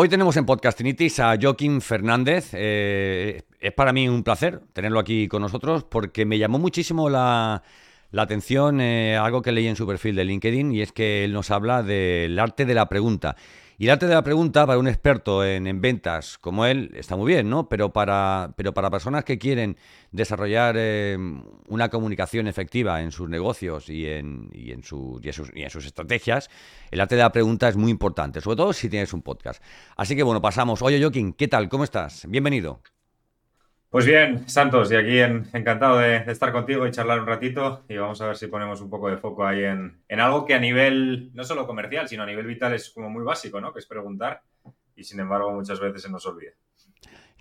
Hoy tenemos en Podcastinitis a Joaquín Fernández. Eh, es para mí un placer tenerlo aquí con nosotros porque me llamó muchísimo la, la atención eh, algo que leí en su perfil de LinkedIn y es que él nos habla del arte de la pregunta. Y el arte de la pregunta para un experto en, en ventas como él está muy bien, ¿no? Pero para, pero para personas que quieren desarrollar eh, una comunicación efectiva en sus negocios y en, y, en su- sus, y en sus estrategias, el arte de la pregunta es muy importante, sobre todo si tienes un podcast. Así que bueno, pasamos. Oye, Joaquín, ¿qué tal? ¿Cómo estás? Bienvenido. Pues bien, Santos, y aquí en- encantado de, de estar contigo y charlar un ratito y vamos a ver si ponemos un poco de foco ahí en, en algo que a nivel, no solo comercial, sino a nivel vital es como muy básico, ¿no? Que es preguntar y sin embargo muchas veces se nos olvida.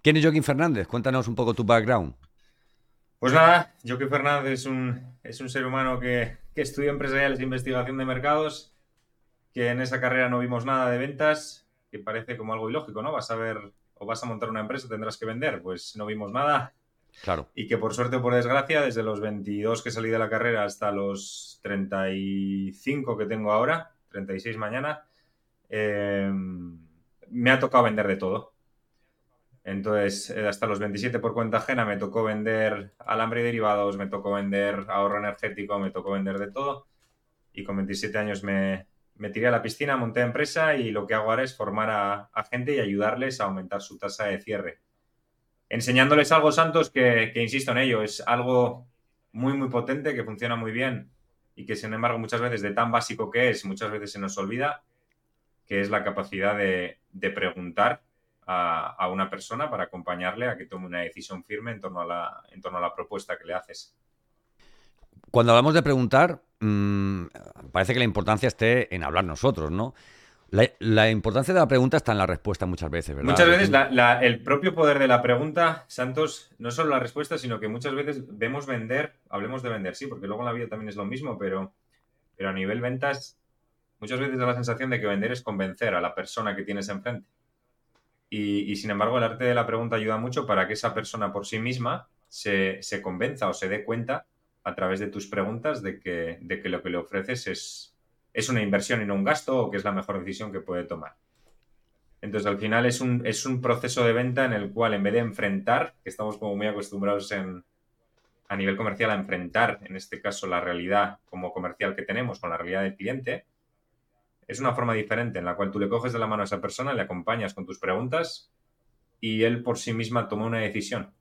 ¿Quién es Joaquín Fernández? Cuéntanos un poco tu background. Pues nada, Joaquín Fernández es un, es un ser humano que, que estudia empresariales e investigación de mercados, que en esa carrera no vimos nada de ventas, que parece como algo ilógico, ¿no? Vas a ver o vas a montar una empresa, tendrás que vender, pues no vimos nada, Claro. y que por suerte o por desgracia, desde los 22 que salí de la carrera hasta los 35 que tengo ahora, 36 mañana, eh, me ha tocado vender de todo. Entonces, eh, hasta los 27 por cuenta ajena me tocó vender alambre y derivados, me tocó vender ahorro energético, me tocó vender de todo. Y con 27 años me, me tiré a la piscina, monté empresa y lo que hago ahora es formar a, gente y ayudarles a aumentar su tasa de cierre enseñándoles algo, Santos, que, insisto en ello, es algo muy, muy potente, que funciona muy bien y que, sin embargo, muchas veces de tan básico que es, muchas veces se nos olvida, que es la capacidad de, preguntar a, una persona para acompañarle a que tome una decisión firme en torno a la propuesta que le haces. Cuando hablamos de preguntar, mmm, parece que la importancia esté en hablar nosotros, ¿no? La, la, importancia de la pregunta está en la respuesta muchas veces, ¿verdad? Muchas veces la, la, el propio poder de la pregunta, Santos, no solo la respuesta, sino que muchas veces vemos vender, hablemos de vender, sí, porque luego en la vida también es lo mismo, pero, pero a nivel ventas, muchas veces da la sensación de que vender es convencer a la persona que tienes enfrente. Y, y sin embargo, el arte de la pregunta ayuda mucho para que esa persona por sí misma se, se convenza o se dé cuenta a través de tus preguntas de que, de que lo que le ofreces es, es una inversión y no un gasto o que es la mejor decisión que puede tomar. Entonces, al final es un, es un proceso de venta en el cual en vez de enfrentar, que estamos como muy acostumbrados en, a nivel comercial a enfrentar, en este caso, la realidad como comercial que tenemos con la realidad del cliente, es una forma diferente en la cual tú le coges de la mano a esa persona, le acompañas con tus preguntas y él por sí misma toma una decisión.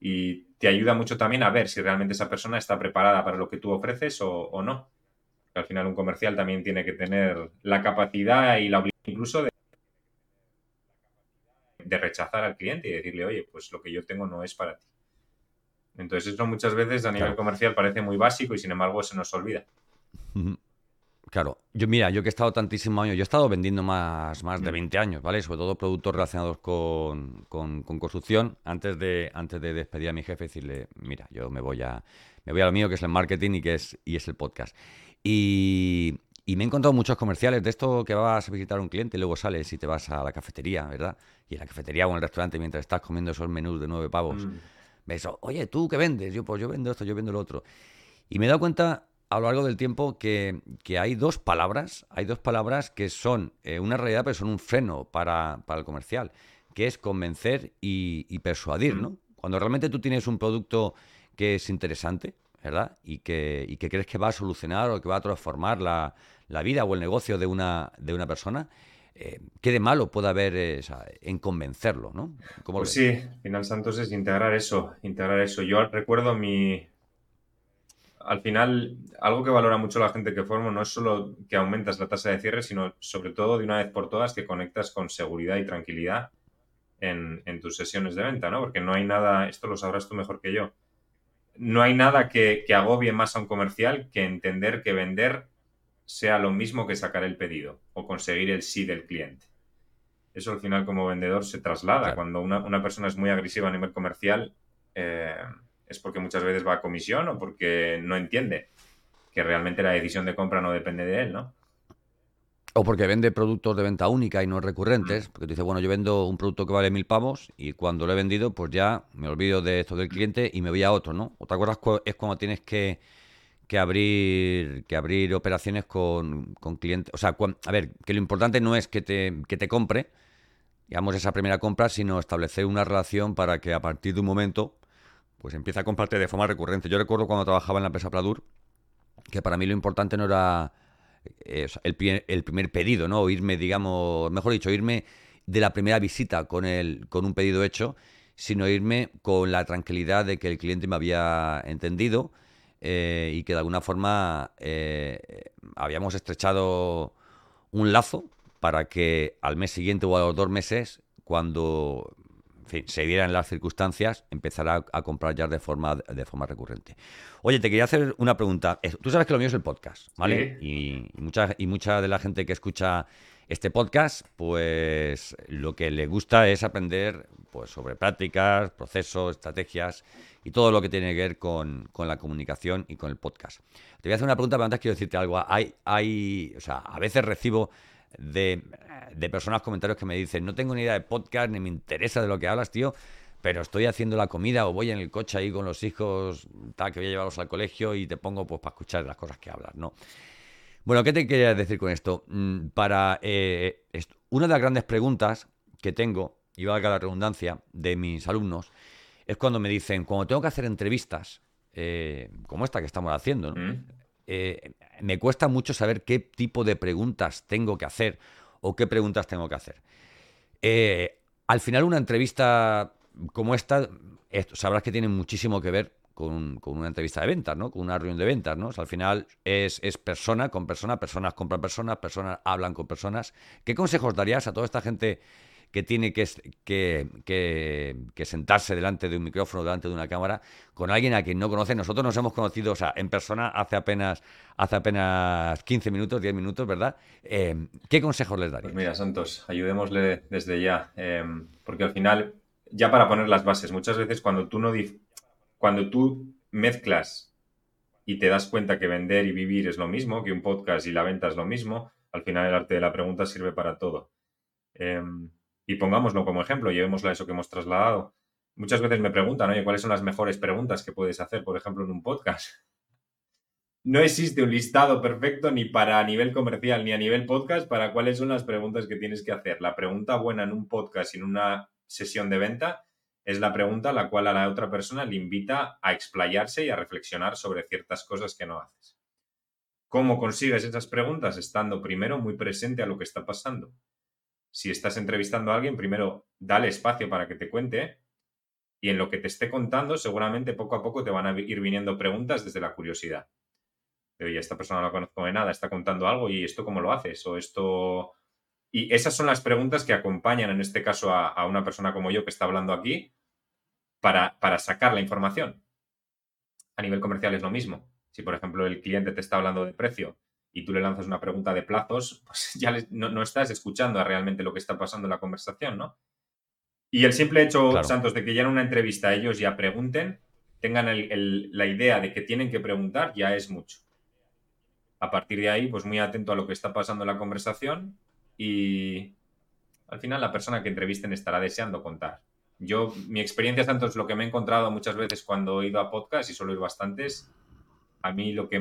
Y te ayuda mucho también a ver si realmente esa persona está preparada para lo que tú ofreces o, o no al final un comercial también tiene que tener la capacidad y la obligación incluso de, de, rechazar al cliente y decirle, oye, pues lo que yo tengo no es para ti. Entonces eso muchas veces a nivel claro. comercial parece muy básico y sin embargo se nos olvida. Claro, yo mira, yo que he estado tantísimos años, yo he estado vendiendo más, más de 20 años, ¿vale? Sobre todo productos relacionados con, con, con construcción, antes de, antes de despedir a mi jefe y decirle, mira, yo me voy a, me voy a lo mío, que es el marketing y que es, y es el podcast. Y, y, me he encontrado muchos comerciales de esto que vas a visitar a un cliente y luego sales y te vas a la cafetería, ¿verdad? Y en la cafetería o en el restaurante mientras estás comiendo esos menús de nueve pavos, mm. ves, oye, ¿tú qué vendes? Yo, pues yo vendo esto, yo vendo lo otro. Y me he dado cuenta a lo largo del tiempo que, que hay dos palabras, hay dos palabras que son eh, una realidad, pero son un freno para, para el comercial, que es convencer y, y persuadir, ¿no? Cuando realmente tú tienes un producto que es interesante, ¿verdad? Y que, y que, crees que va a solucionar o que va a transformar la, la vida o el negocio de una, de una persona, eh, ¿qué de malo puede haber eh, o sea, en convencerlo, ¿no? pues sí, Final Santos es integrar eso, integrar eso. Yo recuerdo mi... al final, algo que valora mucho la gente que formo no es solo que aumentas la tasa de cierre, sino sobre todo de una vez por todas que conectas con seguridad y tranquilidad en, tus sesiones de venta, ¿no? Porque no hay nada, esto lo sabrás tú mejor que yo, no hay nada que, que agobie más a un comercial que entender que vender sea lo mismo que sacar el pedido o conseguir el sí del cliente. Eso al final como vendedor se traslada. Cuando una, persona es muy agresiva a nivel comercial, eh, es porque muchas veces va a comisión o porque no entiende que realmente la decisión de compra no depende de él, ¿no? O porque vende productos de venta única y no recurrentes, porque te dice, bueno, yo vendo un producto que vale mil pavos y cuando lo he vendido, pues ya me olvido de esto del cliente y me voy a otro, ¿no? Otra cosa es cuando tienes que, abrir que abrir operaciones con, clientes. O sea, a ver, que lo importante no es que te, que te compre, digamos, esa primera compra, sino establecer una relación para que a partir de un momento pues empieza a comprarte de forma recurrente. Yo recuerdo cuando trabajaba en la empresa Pladur, que para mí lo importante no era eh, el, primer pedido, ¿no? O irme, digamos, mejor dicho, irme de la primera visita con, el, con un pedido hecho, sino irme con la tranquilidad de que el cliente me había entendido eh, y que de alguna forma eh, habíamos estrechado un lazo para que al mes siguiente o a los dos meses, cuando se dieran las circunstancias, empezará a, comprar ya de forma, de forma recurrente. Oye, te quería hacer una pregunta. Tú sabes que lo mío es el podcast, ¿vale? Y, mucha, y mucha de la gente que escucha este podcast, pues lo que le gusta es aprender pues, sobre prácticas, procesos, estrategias y todo lo que tiene que ver con, la comunicación y con el podcast. Te voy a hacer una pregunta, pero antes quiero decirte algo. Hay, hay, o sea, a veces recibo de, personas comentarios que me dicen, no tengo ni idea de podcast, ni me interesa de lo que hablas, tío, pero estoy haciendo la comida o voy en el coche ahí con los hijos, tal, que voy a llevarlos al colegio y te pongo pues para escuchar las cosas que hablas, ¿no? Bueno, ¿qué te quería decir con esto? Mm, para eh, una de las grandes preguntas que tengo, y valga la redundancia, de mis alumnos, es cuando me dicen, cuando tengo que hacer entrevistas, eh, como esta que estamos haciendo, ¿no? Eh, me cuesta mucho saber qué tipo de preguntas tengo que hacer o qué preguntas tengo que hacer. Eh, al final, una entrevista como esta, sabrás que tiene muchísimo que ver con, una entrevista de ventas, ¿no? Con una reunión de ventas, ¿no? al final es, es, persona con persona, personas compran personas, personas hablan con personas. ¿Qué consejos darías a toda esta gente que tiene que, que, sentarse delante de un micrófono, delante de una cámara, con alguien a quien no conoce. Nosotros nos hemos conocido, o sea, en persona hace apenas, hace apenas 15 minutos, 10 minutos, ¿verdad? Eh, ¿Qué consejos les darías? Pues mira, Santos, ayudémosle desde ya, eh, porque al final, ya para poner las bases, muchas veces cuando tú no cuando tú mezclas y te das cuenta que vender y vivir es lo mismo, que un podcast y la venta es lo mismo, al final el arte de la pregunta sirve para todo. Em, y pongámoslo como ejemplo, llevémoslo a eso que hemos trasladado. Muchas veces me preguntan, oye, ¿cuáles son las mejores preguntas que puedes hacer, por ejemplo, en un podcast? No existe un listado perfecto ni para nivel comercial ni a nivel podcast para cuáles son las preguntas que tienes que hacer. La pregunta buena en un podcast y en una sesión de venta es la pregunta a la cual a la otra persona le invita a explayarse y a reflexionar sobre ciertas cosas que no haces. ¿Cómo consigues esas preguntas? Estando primero muy presente a lo que está pasando si estás entrevistando a alguien, primero dale espacio para que te cuente y en lo que te esté contando, seguramente poco a poco te van a ir viniendo preguntas desde la curiosidad. Oye, esta persona no la conozco de nada, está contando algo y esto cómo lo haces o esto... Y esas son las preguntas que acompañan en este caso a, una persona como yo que está hablando aquí para, para sacar la información. A nivel comercial es lo mismo. Si, por ejemplo, el cliente te está hablando de precio y tú le lanzas una pregunta de plazos, pues ya no, estás escuchando a realmente lo que está pasando en la conversación, ¿no? Y el simple hecho, Santos, de que ya en una entrevista ellos ya pregunten, tengan la idea de que tienen que preguntar, ya es mucho. A partir de ahí, pues muy atento a lo que está pasando en la conversación y al final la persona que entrevisten estará deseando contar. Yo, mi experiencia, Santos, lo que me he encontrado muchas veces cuando he ido a podcast, y suelo ir bastantes, a mí lo que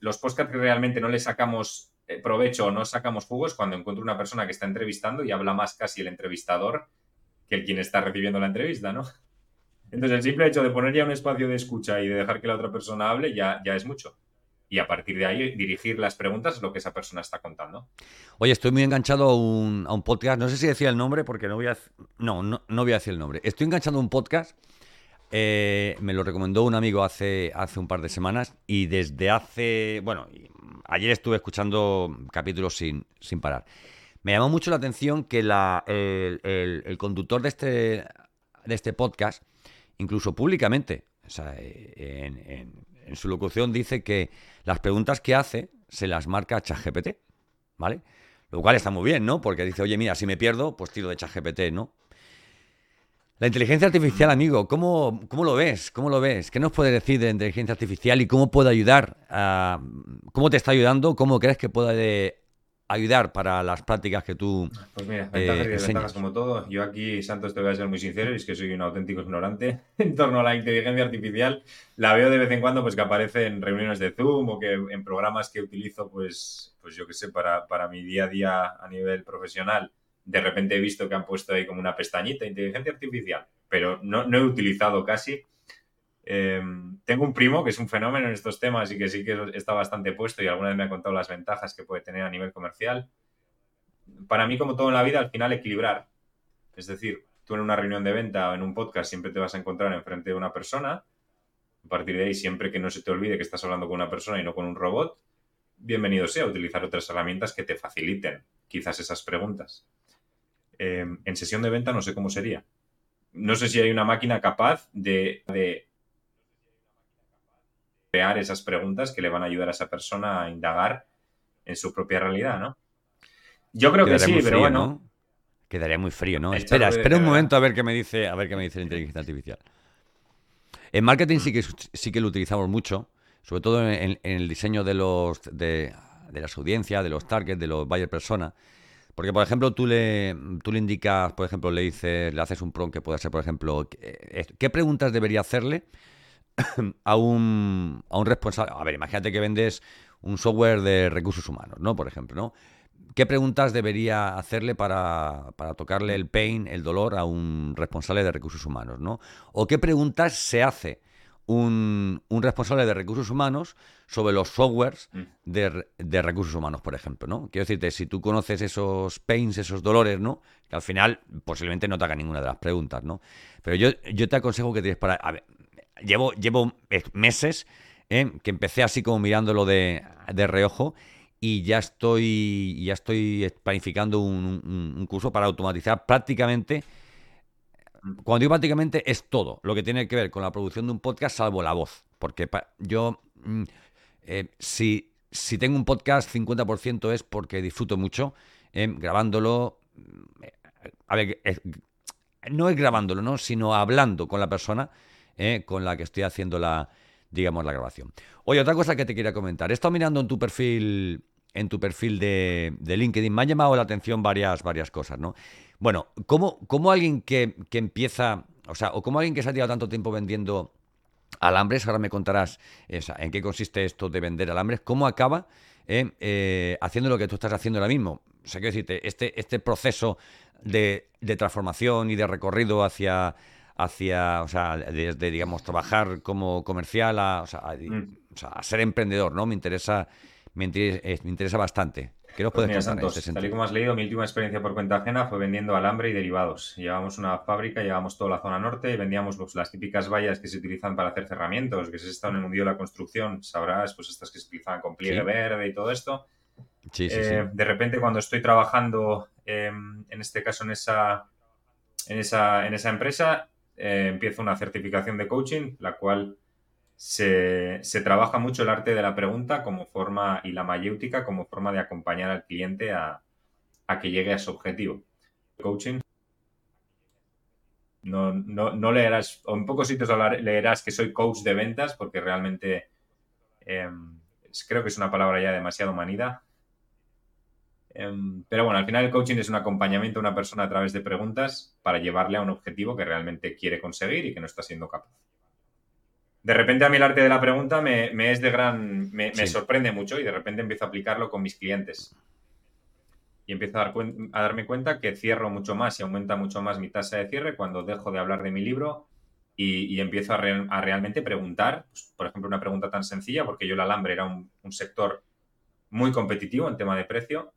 los podcasts que realmente no le sacamos eh, provecho o no sacamos jugos cuando encuentro una persona que está entrevistando y habla más casi el entrevistador que el quien está recibiendo la entrevista, ¿no? Entonces, el simple hecho de poner ya un espacio de escucha y de dejar que la otra persona hable ya, ya es mucho. Y a partir de ahí dirigir las preguntas a lo que esa persona está contando. Oye, estoy muy enganchado a un, podcast, no sé si decía el nombre porque no voy a... No, no, no voy a decir el nombre. Estoy enganchado a un podcast eh, me lo recomendó un amigo hace, hace un par de semanas y desde hace, bueno, ayer estuve escuchando capítulos sin, sin parar. Me llamó mucho la atención que el, conductor de este, de este podcast, incluso públicamente, o sea, en, en, su locución dice que las preguntas que hace se las marca ChatGPT, ¿vale? Lo cual está muy bien, ¿no? Porque dice, oye, mira, si me pierdo, pues tiro de ChatGPT, ¿no? La inteligencia artificial, amigo, ¿cómo, ¿cómo, lo ves? ¿Cómo lo ves? ¿Qué nos puede decir de inteligencia artificial y cómo puede ayudar? A, ¿Cómo te está ayudando? ¿Cómo crees que puede ayudar para las prácticas que tú Pues mira, ventajas y eh, desventajas como todo. Yo aquí, Santos, te voy a ser muy sincero, y es que soy un auténtico ignorante en torno a la inteligencia artificial. La veo de vez en cuando pues que aparece en reuniones de Zoom o que en programas que utilizo, pues, pues yo qué sé, para, para mi día a día a nivel profesional de repente he visto que han puesto ahí como una pestañita, inteligencia artificial, pero no, he utilizado casi. Em, tengo un primo que es un fenómeno en estos temas y que sí que está bastante puesto y alguna vez me ha contado las ventajas que puede tener a nivel comercial. Para mí, como todo en la vida, al final equilibrar. Es decir, tú en una reunión de venta o en un podcast siempre te vas a encontrar enfrente de una persona. A partir de ahí, siempre que no se te olvide que estás hablando con una persona y no con un robot, bienvenido sea a utilizar otras herramientas que te faciliten quizás esas preguntas. Em, en sesión de venta no sé cómo sería. No sé si hay una máquina capaz de, crear esas preguntas que le van a ayudar a esa persona a indagar en su propia realidad, ¿no? Yo creo que sí, pero bueno. Quedaría muy frío, ¿no? Espera, espera un momento a ver qué me dice, a ver qué me dice la inteligencia artificial. En marketing sí que, sí que lo utilizamos mucho, sobre todo en, el diseño de los de, de, las audiencias, de los targets, de los buyer persona. Porque, por ejemplo, tú le, tú le indicas, por ejemplo, le dices, le haces un prompt que puede ser, por ejemplo, ¿qué preguntas debería hacerle a un, a un responsable? A ver, imagínate que vendes un software de recursos humanos, ¿no? Por ejemplo, ¿no? ¿Qué preguntas debería hacerle para, para, tocarle el pain, el dolor a un responsable de recursos humanos, ¿no? O qué preguntas se hace un, responsable de recursos humanos sobre los softwares mm. de, recursos humanos, por ejemplo, ¿no? Quiero decirte, si tú conoces esos pains, esos dolores, ¿no? Que al final posiblemente no te haga ninguna de las preguntas, ¿no? Pero yo, yo te aconsejo que tienes para... A ver, llevo, llevo meses ¿eh? que empecé así como mirándolo de, de reojo y ya estoy, ya estoy planificando un curso para automatizar prácticamente cuando digo prácticamente es todo lo que tiene que ver con la producción de un podcast, salvo la voz. Porque yo, mm, eh, si, si, tengo un podcast, 50% es porque disfruto mucho eh, grabándolo. Mm, a ver, no es grabándolo, ¿no? Sino hablando con la persona eh, con la que estoy haciendo la, digamos, la grabación. Oye, otra cosa que te quería comentar. He estado mirando en tu perfil, en tu perfil de, de LinkedIn, me han llamado la atención varias, varias cosas, ¿no? Bueno, ¿cómo, alguien que, empieza, o sea, o como alguien que se ha tirado tanto tiempo vendiendo alambres, ahora me contarás en qué consiste esto de vender alambres, cómo acaba eh, eh, haciendo lo que tú estás haciendo ahora mismo? O sea, quiero decirte, este, este proceso de, transformación y de recorrido hacia, hacia o sea, desde, digamos, trabajar como comercial a, o sea, mm. a, ser emprendedor, ¿no? Me interesa, me interesa bastante. ¿Qué nos pues puedes Tal y como has leído, mi última experiencia por cuenta ajena fue vendiendo alambre y derivados. Llevábamos una fábrica, llevábamos toda la zona norte y vendíamos pues, las típicas vallas que se utilizan para hacer cerramientos, que si has estado en el mundo de la construcción sabrás, pues estas que se utilizan con pliegue verde y todo esto. Sí, sí, eh, de repente, cuando estoy trabajando, em, en este caso en esa, en esa, en esa empresa, eh, empiezo una certificación de coaching, la cual se, trabaja mucho el arte de la pregunta como forma y la mayéutica como forma de acompañar al cliente a, que llegue a su objetivo. Coaching. No, no, leerás, o en pocos sitios leerás que soy coach de ventas porque realmente em, creo que es una palabra ya demasiado manida. Em, pero bueno, al final el coaching es un acompañamiento a una persona a través de preguntas para llevarle a un objetivo que realmente quiere conseguir y que no está siendo capaz de repente a mí el arte de la pregunta me, es de gran, me, sorprende mucho y de repente empiezo a aplicarlo con mis clientes. Y empiezo a, darme cuenta que cierro mucho más y aumenta mucho más mi tasa de cierre cuando dejo de hablar de mi libro y, empiezo a, realmente preguntar, pues, por ejemplo, una pregunta tan sencilla, porque yo el alambre era un, sector muy competitivo en tema de precio,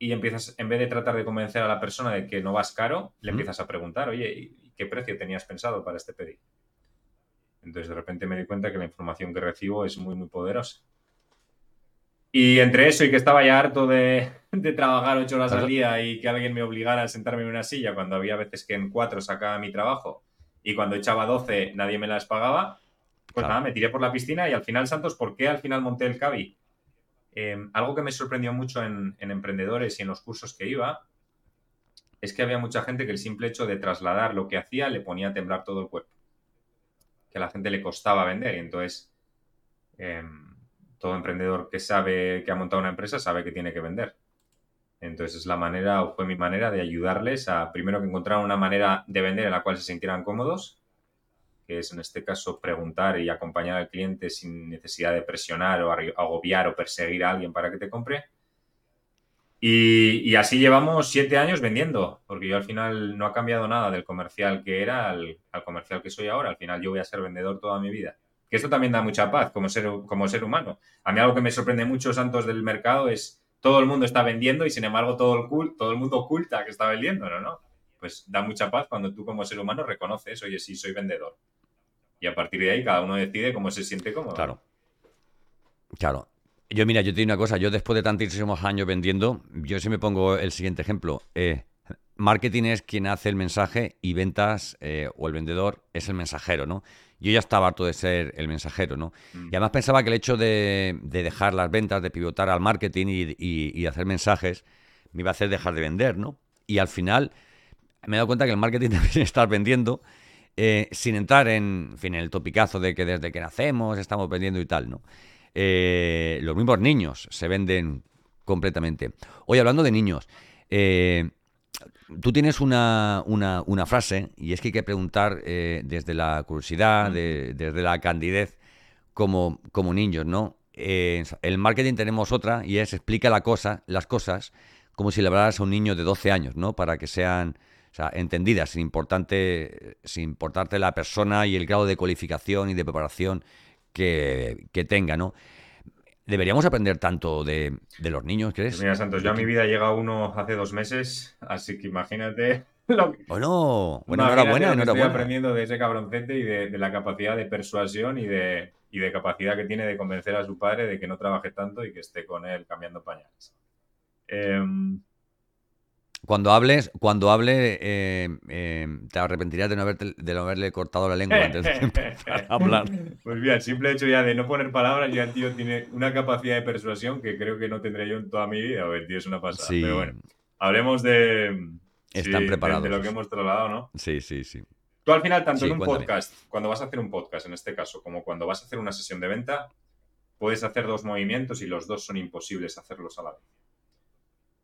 y empiezas, en vez de tratar de convencer a la persona de que no vas caro, le empiezas a preguntar, oye, ¿qué precio tenías pensado para este pedido? Entonces de repente me di cuenta que la información que recibo es muy, muy poderosa. Y entre eso y que estaba ya harto de, de trabajar ocho horas al día y que alguien me obligara a sentarme en una silla cuando había veces que en cuatro sacaba mi trabajo y cuando echaba doce nadie me las pagaba, pues Claro. nada, me tiré por la piscina y al final, Santos, ¿por qué al final monté el Cabi? Eh, algo que me sorprendió mucho en, en emprendedores y en los cursos que iba es que había mucha gente que el simple hecho de trasladar lo que hacía le ponía a temblar todo el cuerpo. Que a la gente le costaba vender y entonces eh, todo emprendedor que sabe que ha montado una empresa sabe que tiene que vender. Entonces es la manera, o fue mi manera de ayudarles a primero que encontraran una manera de vender en la cual se sintieran cómodos, que es en este caso preguntar y acompañar al cliente sin necesidad de presionar o agobiar o perseguir a alguien para que te compre. Y, así llevamos siete años vendiendo, porque yo al final no ha cambiado nada del comercial que era al, al comercial que soy ahora. Al final yo voy a ser vendedor toda mi vida. Que esto también da mucha paz como ser, como ser humano. A mí algo que me sorprende mucho, Santos, del mercado es todo el mundo está vendiendo y sin embargo todo el, cul- todo el mundo oculta que está vendiendo, ¿no? ¿no? Pues da mucha paz cuando tú como ser humano reconoces, oye, sí, soy vendedor. Y a partir de ahí cada uno decide cómo se siente cómodo. Claro. Claro. Yo, mira, yo te digo una cosa, yo después de tantísimos años vendiendo, yo sí me pongo el siguiente ejemplo. Eh, marketing es quien hace el mensaje y ventas eh, o el vendedor es el mensajero, ¿no? Yo ya estaba harto de ser el mensajero, ¿no? Mm. Y además pensaba que el hecho de, de dejar las ventas, de pivotar al marketing y, y- y hacer mensajes, me iba a hacer dejar de vender, ¿no? Y al final me he dado cuenta que el marketing también es estar vendiendo eh, sin entrar en, en fin, en el topicazo de que desde que nacemos estamos vendiendo y tal, ¿no? Eh, los mismos niños se venden completamente. Hoy hablando de niños, eh, tú tienes una, una- frase y es que hay que preguntar eh, desde la curiosidad, de- desde la candidez, como, como niños, ¿no? Eh, el marketing tenemos otra y es explica la cosa, las cosas como si le hablaras a un niño de 12 años, ¿no? Para que sean entendidas, sin, importante, sin importarte la persona y el grado de cualificación y de preparación que, que tenga, ¿no? ¿Deberíamos aprender tanto de, de los niños, crees? Pues mira, Santos, yo a mi vida llega uno hace dos meses, así que imagínate lo que, Bueno, bueno, enhorabuena, que estoy enhorabuena. aprendiendo de ese cabroncete y de, de la capacidad de persuasión y de, y de capacidad que tiene de convencer a su padre de que no trabaje tanto y que esté con él cambiando pañales. Em, Cuando hables, cuando hable, eh, eh, te arrepentirás de no, haberte, de no haberle cortado la lengua antes de empezar a hablar. Pues mira, el simple hecho ya de no poner palabras, ya el tío tiene una capacidad de persuasión que creo que no tendré yo en toda mi vida. A ver, tío, es una pasada. Sí, Pero bueno, hablemos de, Están sí, de- preparados. de lo que hemos trasladado, ¿no? sí, sí, sí. Tú al final, tanto Sí, en un cuéntame. podcast, cuando vas a hacer un podcast en este caso, como cuando vas a hacer una sesión de venta, puedes hacer dos movimientos y los dos son imposibles hacerlos a la vez.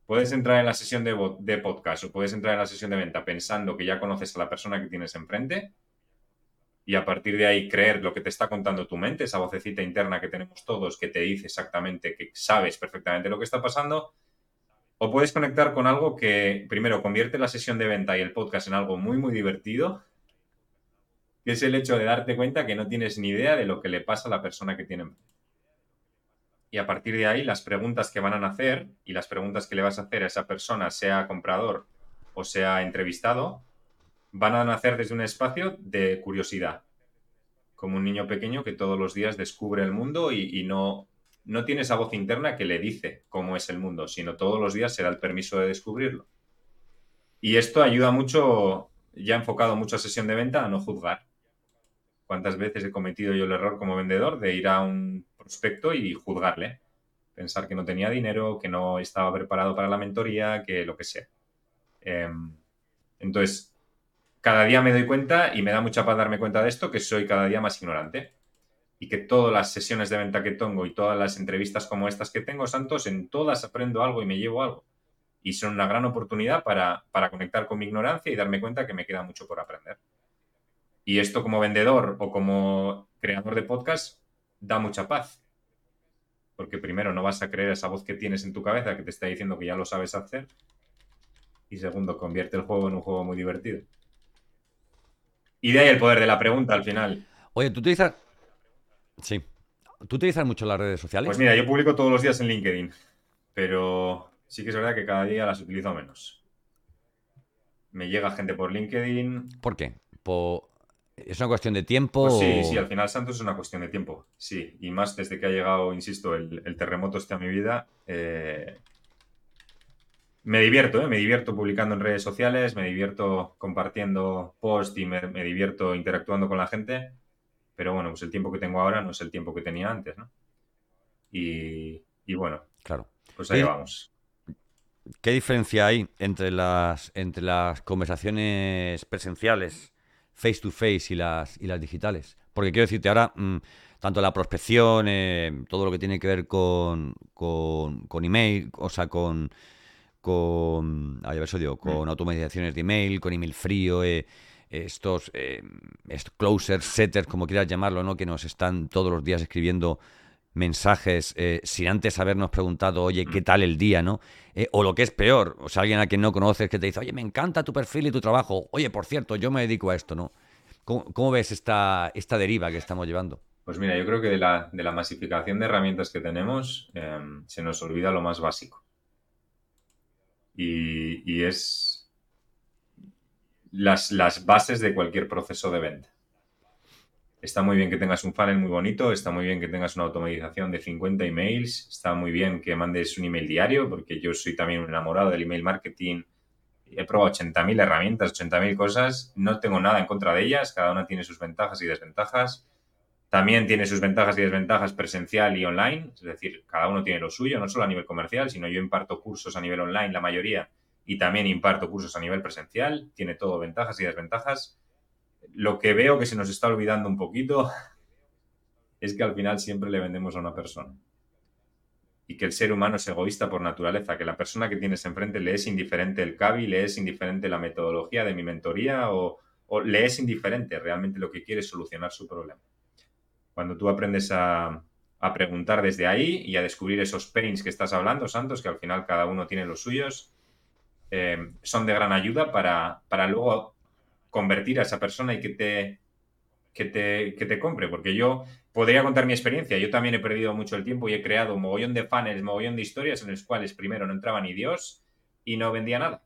Puedes entrar en la sesión de, podcast o puedes entrar en la sesión de venta pensando que ya conoces a la persona que tienes enfrente y a partir de ahí creer lo que te está contando tu mente, esa vocecita interna que tenemos todos que te dice exactamente que sabes perfectamente lo que está pasando. O puedes conectar con algo que primero convierte la sesión de venta y el podcast en algo muy, muy divertido que es el hecho de darte cuenta que no tienes ni idea de lo que le pasa a la persona que tiene enfrente. Y a partir de ahí, las preguntas que van a nacer y las preguntas que le vas a hacer a esa persona, sea comprador o sea entrevistado, van a nacer desde un espacio de curiosidad. Como un niño pequeño que todos los días descubre el mundo y, y no, no tiene esa voz interna que le dice cómo es el mundo, sino todos los días se da el permiso de descubrirlo. Y esto ayuda mucho, ya enfocado mucho a sesión de venta, a no juzgar cuántas veces he cometido yo el error como vendedor de ir a un prospecto y juzgarle. Pensar que no tenía dinero, que no estaba preparado para la mentoría, que lo que sea. Em, entonces, cada día me doy cuenta y me da mucha paz darme cuenta de esto, que soy cada día más ignorante. Y que todas las sesiones de venta que tengo y todas las entrevistas como estas que tengo, Santos, en todas aprendo algo y me llevo algo. Y son una gran oportunidad para, para conectar con mi ignorancia y darme cuenta que me queda mucho por aprender. Y esto como vendedor o como creador de podcast da mucha paz. Porque primero no vas a creer esa voz que tienes en tu cabeza que te está diciendo que ya lo sabes hacer. Y segundo, convierte el juego en un juego muy divertido. Y de ahí el poder de la pregunta al final. Oye, ¿tú utilizas... Sí. ¿Tú utilizas mucho las redes sociales? Pues mira, yo publico todos los días en LinkedIn. Pero sí que es verdad que cada día las utilizo menos. Me llega gente por LinkedIn. ¿Por qué? Po- ¿Es una cuestión de tiempo? Pues sí, o- sí, al final Santos es una cuestión de tiempo. Sí, y más desde que ha llegado, insisto, el, el terremoto este a mi vida. eh, me divierto, ¿eh? Me divierto publicando en redes sociales, me divierto compartiendo posts y me, me divierto interactuando con la gente. Pero bueno, pues el tiempo que tengo ahora no es el tiempo que tenía antes, ¿no? Y, y bueno, Claro. pues ahí vamos. ¿Qué diferencia hay entre las, entre las conversaciones presenciales, face to face, y las, y las digitales? Porque quiero decirte, ahora, mm, tanto la prospección, eh, todo lo que tiene que ver con, con, con email, o sea, con, con, ay, a ver, eso digo, con automatizaciones de email, con email frío, eh, estos, eh, estos closers, setters, como quieras llamarlo, ¿no? Que nos están todos los días escribiendo mensajes eh, sin antes habernos preguntado, oye, ¿qué tal el día, no? Eh, o lo que es peor, o sea, alguien a quien no conoces que te dice, oye, me encanta tu perfil y tu trabajo, oye, por cierto, yo me dedico a esto, ¿no? ¿Cómo, cómo ves esta, esta deriva que estamos llevando? Pues mira, yo creo que de la, de la masificación de herramientas que tenemos eh, se nos olvida lo más básico. Y, y es las, las bases de cualquier proceso de venta. Está muy bien que tengas un funnel muy bonito, está muy bien que tengas una automatización de 50 emails, está muy bien que mandes un email diario, porque yo soy también un enamorado del email marketing. He probado 80.000 herramientas, 80.000 cosas, no tengo nada en contra de ellas, cada una tiene sus ventajas y desventajas. También tiene sus ventajas y desventajas presencial y online, es decir, cada uno tiene lo suyo, no solo a nivel comercial, sino yo imparto cursos a nivel online, la mayoría, y también imparto cursos a nivel presencial, tiene todo ventajas y desventajas. Lo que veo que se nos está olvidando un poquito es que al final siempre le vendemos a una persona. Y que el ser humano es egoísta por naturaleza, que la persona que tienes enfrente le es indiferente el CABI, le es indiferente la metodología de mi mentoría o, le es indiferente realmente lo que quiere es solucionar su problema cuando tú aprendes a, a, preguntar desde ahí y a descubrir esos pains que estás hablando, Santos, que al final cada uno tiene los suyos, eh, son de gran ayuda para, para, luego convertir a esa persona y que te, que, te, que te compre. Porque yo podría contar mi experiencia. Yo también he perdido mucho el tiempo y he creado un mogollón de funnels, mogollón de historias en las cuales primero no entraba ni Dios y no vendía nada.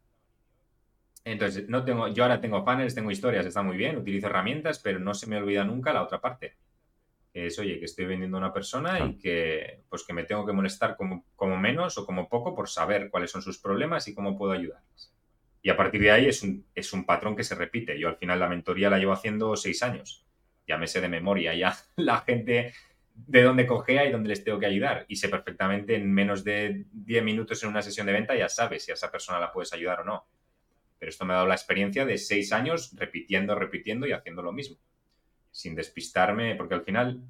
Entonces, no tengo, yo ahora tengo funnels, tengo historias, está muy bien, utilizo herramientas, pero no se me olvida nunca la otra parte es, oye, que estoy vendiendo a una persona y que, pues, que me tengo que molestar como, como, menos o como poco por saber cuáles son sus problemas y cómo puedo ayudarles. Y a partir de ahí es un, es un patrón que se repite. Yo al final la mentoría la llevo haciendo seis años. Ya me sé de memoria ya la gente de dónde cogea y dónde les tengo que ayudar. Y sé perfectamente en menos de 10 minutos en una sesión de venta ya sabes si a esa persona la puedes ayudar o no. Pero esto me ha dado la experiencia de seis años repitiendo, repitiendo y haciendo lo mismo sin despistarme, porque al final,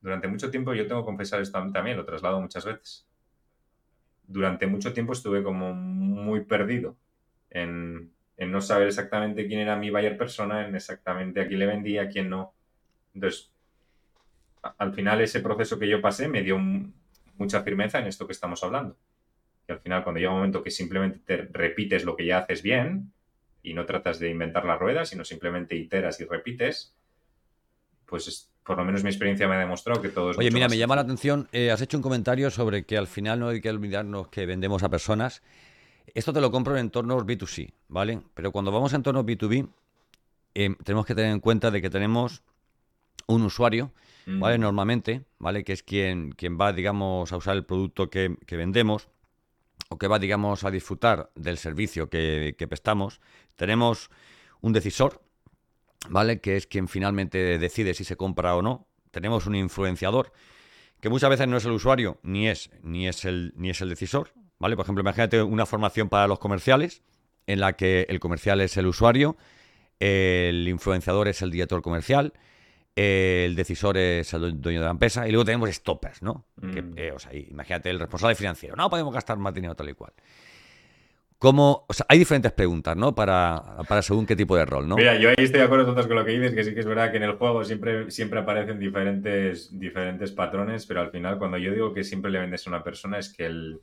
durante mucho tiempo, yo tengo que confesar esto también, lo traslado muchas veces. Durante mucho tiempo estuve como muy perdido en, en no saber exactamente quién era mi buyer persona, en exactamente a quién le vendía, a quién no. Entonces, a, al final ese proceso que yo pasé me dio un, mucha firmeza en esto que estamos hablando. Y al final, cuando llega un momento que simplemente te repites lo que ya haces bien y no tratas de inventar la rueda, sino simplemente iteras y repites, pues es, por lo menos mi experiencia me ha demostrado que todo es Oye, mira, me llama la atención, eh, has hecho un comentario sobre que al final no hay que olvidarnos que vendemos a personas. Esto te lo compro en entornos B2C, ¿vale? Pero cuando vamos a entornos B2B, eh, tenemos que tener en cuenta de que tenemos un usuario, Mm. ¿vale? Normalmente, ¿vale? Que es quien, quien va, digamos, a usar el producto que, que vendemos o que va, digamos, a disfrutar del servicio que, que prestamos. Tenemos un decisor, ¿vale? Que es quien finalmente decide si se compra o no. Tenemos un influenciador, que muchas veces no es el usuario, ni es, ni es, el, ni es el decisor, ¿vale? Por ejemplo, imagínate una formación para los comerciales, en la que el comercial es el usuario, el influenciador es el director comercial, el decisor es el dueño de la empresa, y luego tenemos stoppers, ¿no? Mm. Que, eh, o sea, imagínate el responsable financiero, no podemos gastar más dinero tal y cual. ¿Cómo, o sea, hay diferentes preguntas, ¿no? Para, para según qué tipo de rol, ¿no? Mira, yo ahí estoy de acuerdo todos con lo que dices, que sí que es verdad que en el juego siempre, siempre aparecen diferentes, diferentes patrones, pero al final cuando yo digo que siempre le vendes a una persona es que el,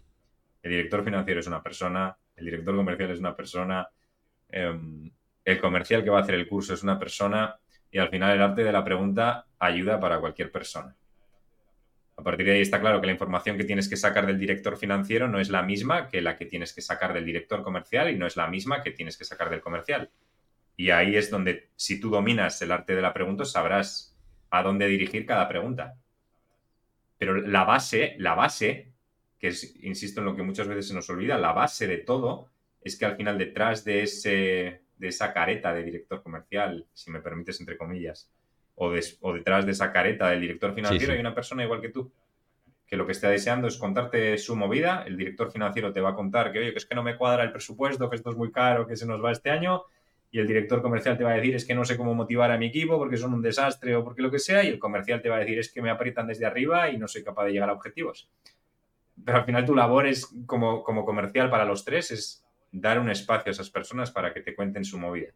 el director financiero es una persona, el director comercial es una persona, eh, el comercial que va a hacer el curso es una persona y al final el arte de la pregunta ayuda para cualquier persona. A partir de ahí está claro que la información que tienes que sacar del director financiero no es la misma que la que tienes que sacar del director comercial y no es la misma que tienes que sacar del comercial. Y ahí es donde, si tú dominas el arte de la pregunta, sabrás a dónde dirigir cada pregunta. Pero la base, la base, que es, insisto en lo que muchas veces se nos olvida, la base de todo es que al final detrás de, ese, de esa careta de director comercial, si me permites entre comillas, o, detrás de esa careta del director financiero hay una persona igual que tú, que lo que está deseando es contarte su movida, el director financiero te va a contar que, oye, que es que no me cuadra el presupuesto, que esto es muy caro, que se nos va este año, y el director comercial te va a decir es que no sé cómo motivar a mi equipo porque son un desastre o porque lo que sea, y el comercial te va a decir es que me aprietan desde arriba y no soy capaz de llegar a objetivos. Pero al final tu labor es como, como comercial para los tres es dar un espacio a esas personas para que te cuenten su movida.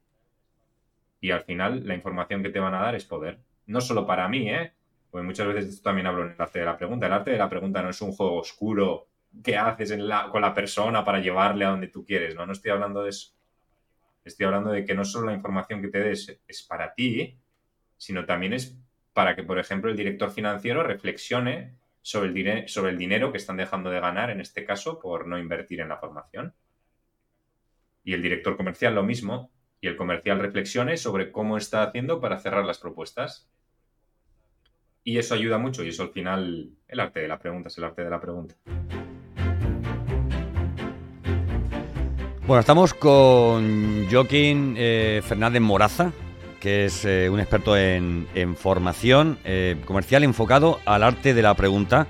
Y al final la información que te van a dar es poder. No solo para mí, ¿eh? Porque muchas veces también hablo en el arte de la pregunta. El arte de la pregunta no es un juego oscuro que haces con la persona para llevarle a donde tú quieres, ¿no? No estoy hablando de eso. Estoy hablando de que no solo la información que te des es para ti, sino también es para que, por ejemplo, el director financiero reflexione sobre el, sobre el dinero que están dejando de ganar, en este caso, por no invertir en la formación y el director comercial lo mismo, y el comercial reflexione sobre cómo está haciendo para cerrar las propuestas. Y eso ayuda mucho, y eso al final, el arte de la pregunta es el arte de la pregunta. Bueno, estamos con Joaquín eh, Fernández Moraza, que es eh, un experto en, formación eh, comercial enfocado al arte de la pregunta.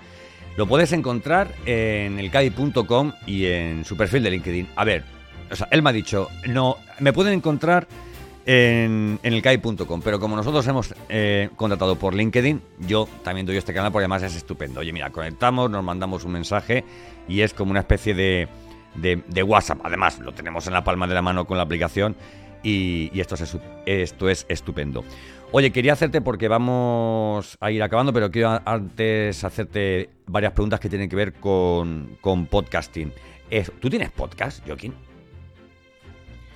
Lo puedes encontrar en elcadi.com y en su perfil de LinkedIn. A ver, o sea, él me ha dicho, no, me pueden encontrar en, en el kai.com, pero como nosotros hemos eh, contratado por LinkedIn, yo también doy este canal porque además es estupendo. Oye, mira, conectamos, nos mandamos un mensaje y es como una especie de, de, WhatsApp. Además, lo tenemos en la palma de la mano con la aplicación y, esto, es, esto es estupendo. Oye, quería hacerte porque vamos a ir acabando, pero quiero antes hacerte varias preguntas que tienen que ver con, con podcasting. ¿Tú tienes podcast, Joaquín?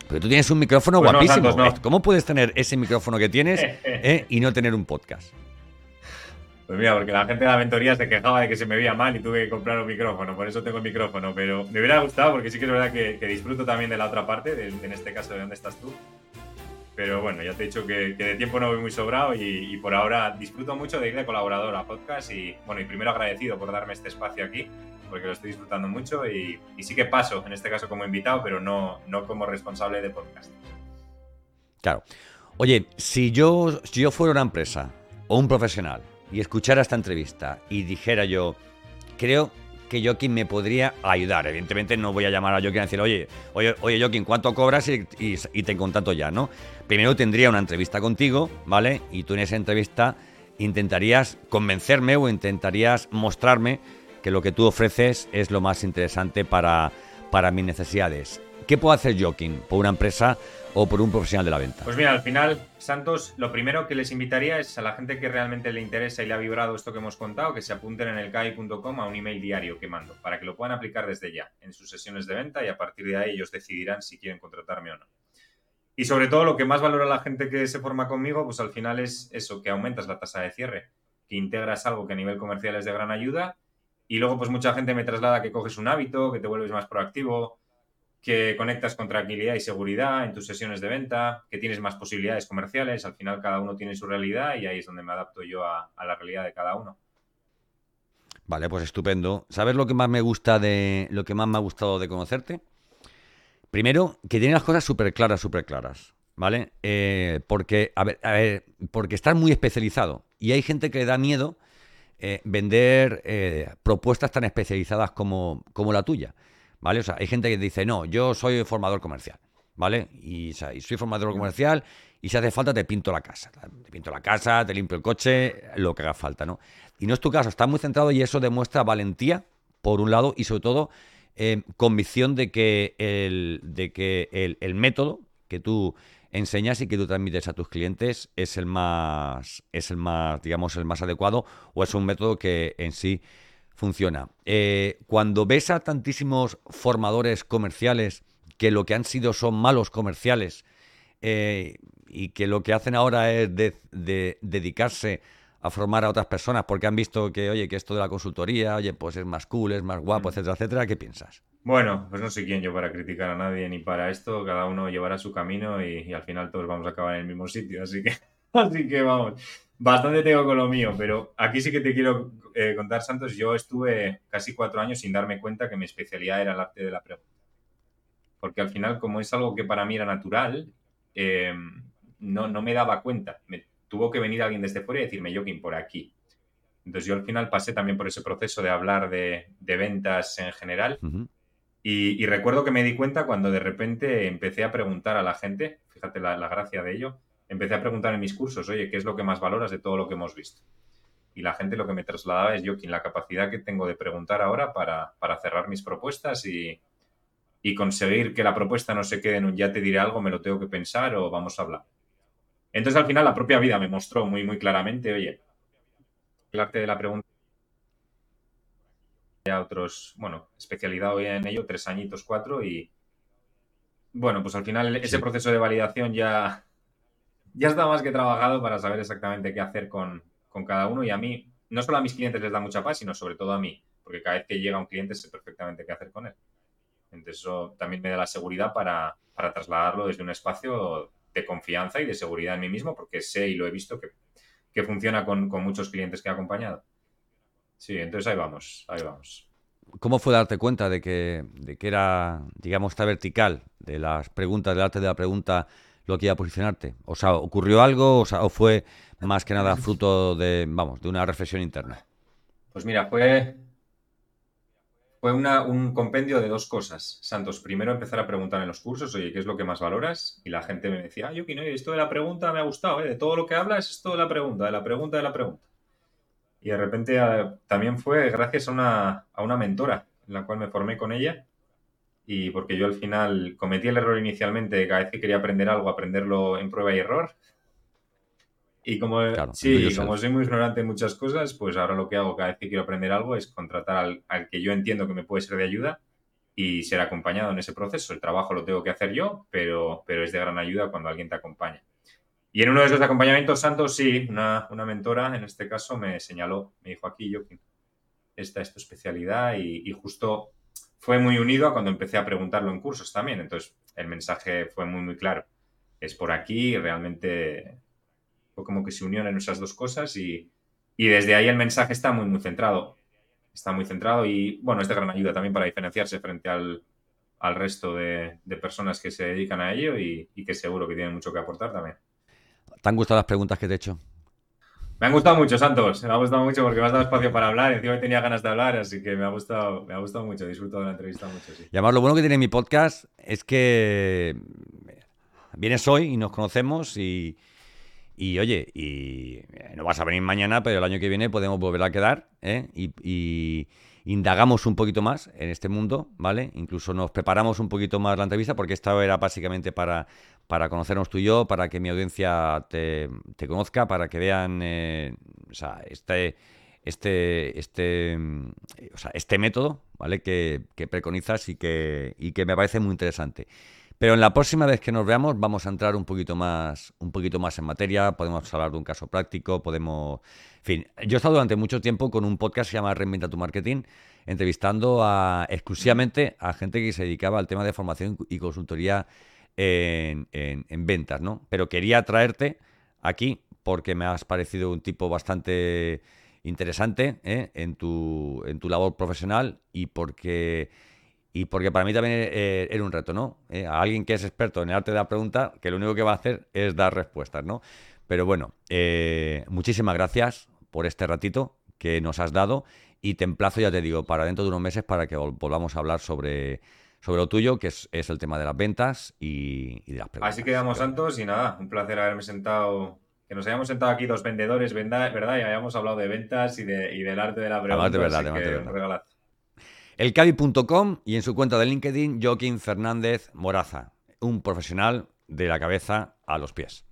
Pero tú tienes un micrófono pues guapísimo. ¿Cómo puedes tener ese micrófono que tienes eh, y no tener un podcast? Pues mira, porque la gente de la mentoría se quejaba de que se me veía mal y tuve que comprar un micrófono, por eso tengo el micrófono. Pero me hubiera gustado porque sí que es verdad que, disfruto también de la otra parte, en este caso de dónde estás tú. Pero bueno, ya te he dicho que, de tiempo no voy muy sobrado y, y, por ahora disfruto mucho de ir de colaborador a podcast y bueno, y primero agradecido por darme este espacio aquí porque lo estoy disfrutando mucho y, sí que paso, en este caso como invitado, pero no, no como responsable de podcast. Claro. Oye, si yo, si yo fuera una empresa o un profesional y escuchara esta entrevista y dijera yo, creo que Joaquín me podría ayudar. Evidentemente no voy a llamar a Joaquín y decir, oye, oye, oye Joaquín, ¿cuánto cobras? Y, y, te contacto ya, ¿no? Primero tendría una entrevista contigo, ¿vale? Y tú en esa entrevista intentarías convencerme o intentarías mostrarme que lo que tú ofreces es lo más interesante para, para mis necesidades. ¿Qué puedo hacer Joaquín por una empresa o por un profesional de la venta? Pues mira, al final, Santos, lo primero que les invitaría es a la gente que realmente le interesa y le ha vibrado esto que hemos contado, que se apunten en el kai.com a un email diario que mando, para que lo puedan aplicar desde ya en sus sesiones de venta y a partir de ahí ellos decidirán si quieren contratarme o no. Y sobre todo lo que más valora la gente que se forma conmigo, pues al final es eso, que aumentas la tasa de cierre, que integras algo que a nivel comercial es de gran ayuda y luego, pues mucha gente me traslada que coges un hábito, que te vuelves más proactivo, que conectas con tranquilidad y seguridad en tus sesiones de venta, que tienes más posibilidades comerciales. Al final, cada uno tiene su realidad y ahí es donde me adapto yo a, la realidad de cada uno. Vale, pues estupendo. ¿Sabes lo que más me gusta de lo que más me ha gustado de conocerte? Primero, que tienes las cosas súper claras, súper claras. ¿Vale? Eh, porque, a ver, a ver, porque estás muy especializado. Y hay gente que le da miedo eh, vender eh, propuestas tan especializadas como, como, la tuya, ¿vale? O sea, hay gente que dice, no, yo soy formador comercial, ¿vale? Y, soy formador comercial y si hace falta te pinto la casa, te pinto la casa, te limpio el coche, lo que haga falta, ¿no? Y no es tu caso, estás muy centrado y eso demuestra valentía, por un lado, y sobre todo eh, convicción de que el, de que el, el método que tú enseñas y que tú transmites a tus clientes es el más, es el más, digamos, el más adecuado o es un método que en sí funciona. Eh, cuando ves a tantísimos formadores comerciales que lo que han sido son malos comerciales eh, y que lo que hacen ahora es de, dedicarse a formar a otras personas porque han visto que, oye, que esto de la consultoría, oye, pues es más cool, es más guapo, mm. etcétera, etcétera, ¿qué piensas? Bueno, pues no sé quién yo para criticar a nadie ni para esto. Cada uno llevará su camino y, y al final todos vamos a acabar en el mismo sitio. Así que, así que vamos. Bastante tengo con lo mío, pero aquí sí que te quiero eh, contar, Santos. Yo estuve casi cuatro años sin darme cuenta que mi especialidad era el arte de la pregunta. Porque al final, como es algo que para mí era natural, eh, no, no me daba cuenta. Me tuvo que venir alguien desde fuera y decirme, Joaquín, por aquí. Entonces yo al final pasé también por ese proceso de hablar de, de ventas en general. Ujú. Y, y recuerdo que me di cuenta cuando de repente empecé a preguntar a la gente, fíjate la, la gracia de ello, empecé a preguntar en mis cursos, oye, ¿qué es lo que más valoras de todo lo que hemos visto? Y la gente lo que me trasladaba es, Joaquín, la capacidad que tengo de preguntar ahora para, para cerrar mis propuestas y, y conseguir que la propuesta no se quede en un ya te diré algo, me lo tengo que pensar o vamos a hablar. Entonces al final la propia vida me mostró muy, muy claramente, oye, el arte de la pregunta ya otros, bueno, especialidad hoy en ello, tres añitos, cuatro, y bueno, pues al final ese Sí. proceso de validación ya, ya está más que trabajado para saber exactamente qué hacer con, con cada uno y a mí, no solo a mis clientes les da mucha paz, sino sobre todo a mí, porque cada vez que llega un cliente sé perfectamente qué hacer con él. Entonces eso también me da la seguridad para, para trasladarlo desde un espacio de confianza y de seguridad en mí mismo, porque sé y lo he visto que, que funciona con, con muchos clientes que he acompañado. Sí, entonces ahí vamos, ahí vamos. ¿Cómo fue darte cuenta de que, de que era, digamos, esta vertical de las preguntas, del arte de la pregunta, lo que iba a posicionarte? O sea, ¿ocurrió algo o, fue más que nada fruto de, vamos, de una reflexión interna? Pues mira, fue, fue un compendio de dos cosas. Santos, primero empezar a preguntar en los cursos, oye, ¿qué es lo que más valoras? Y la gente me decía, ah, Yuki, no, esto de la pregunta me ha gustado, ¿eh? De todo lo que hablas, esto de la pregunta, de la pregunta, de la pregunta. Y de repente eh, también fue gracias a una, a una mentora en la cual me formé con ella. Y porque yo al final cometí el error inicialmente de cada vez que quería aprender algo, aprenderlo en prueba y error. Y como, Claro, sí, como soy muy ignorante en muchas cosas, pues ahora lo que hago cada vez que quiero aprender algo es contratar al, al que yo entiendo que me puede ser de ayuda y ser acompañado en ese proceso. El trabajo lo tengo que hacer yo, pero, pero es de gran ayuda cuando alguien te acompaña. Y en uno de esos acompañamientos santos, sí, una, una mentora en este caso me señaló, me dijo aquí, Joaquín, esta es tu especialidad y, y justo fue muy unido a cuando empecé a preguntarlo en cursos también. Entonces el mensaje fue muy, muy claro. Es por aquí realmente fue como que se unieron esas dos cosas y, y desde ahí el mensaje está muy, muy centrado. Está muy centrado y, bueno, es de gran ayuda también para diferenciarse frente al, al resto de, de personas que se dedican a ello y, y que seguro que tienen mucho que aportar también. ¿Te han gustado las preguntas que te he hecho? Me han gustado mucho, Santos. Me ha gustado mucho porque me has dado espacio para hablar. Encima tenía ganas de hablar, así que me ha gustado, me ha gustado mucho. He disfrutado de la entrevista mucho, sí. Y además lo bueno que tiene mi podcast es que vienes hoy y nos conocemos y, y, oye, y eh, no vas a venir mañana, pero el año que viene podemos volver a quedar ¿eh? y, y indagamos un poquito más en este mundo, ¿vale? Incluso nos preparamos un poquito más la entrevista porque esta era básicamente para, para conocernos tú y yo, para que mi audiencia te, conozca, para que vean eh, este, este, este, mm, este método, ¿vale? Que, que preconizas y que, y que me parece muy interesante. Pero en la próxima vez que nos veamos vamos a entrar un poquito más, un poquito más en materia, podemos hablar de un caso práctico, podemos... En fin, yo he estado durante mucho tiempo con un podcast que se llama Reinventa tu Marketing, entrevistando a, exclusivamente a gente que se dedicaba al tema de formación y consultoría en, en- en ventas, ¿no? Pero quería traerte aquí porque me has parecido un tipo bastante interesante ¿eh? en, tu, en tu labor profesional y porque, y porque para mí también eh, era un reto, ¿no? Eh, a alguien que es experto en el arte de la pregunta, que lo único que va a hacer es dar respuestas, ¿no? Pero bueno, muchísimas gracias por este ratito que nos has dado y te emplazo, ya te digo, para dentro de unos meses para que vol- volvamos a hablar sobre, sobre lo tuyo, que es, es el tema de las ventas y, y de las preguntas. Así quedamos, Santos, y nada, un placer haberme sentado, que nos hayamos sentado aquí dos vendedores, ¿verdad? Y hayamos hablado de ventas y, de, y del arte de la pregunta. Además de verdad, así que verdad. Elcavi.com y en su cuenta de LinkedIn, Joaquín Fernández Moraza, un profesional de la cabeza a los pies.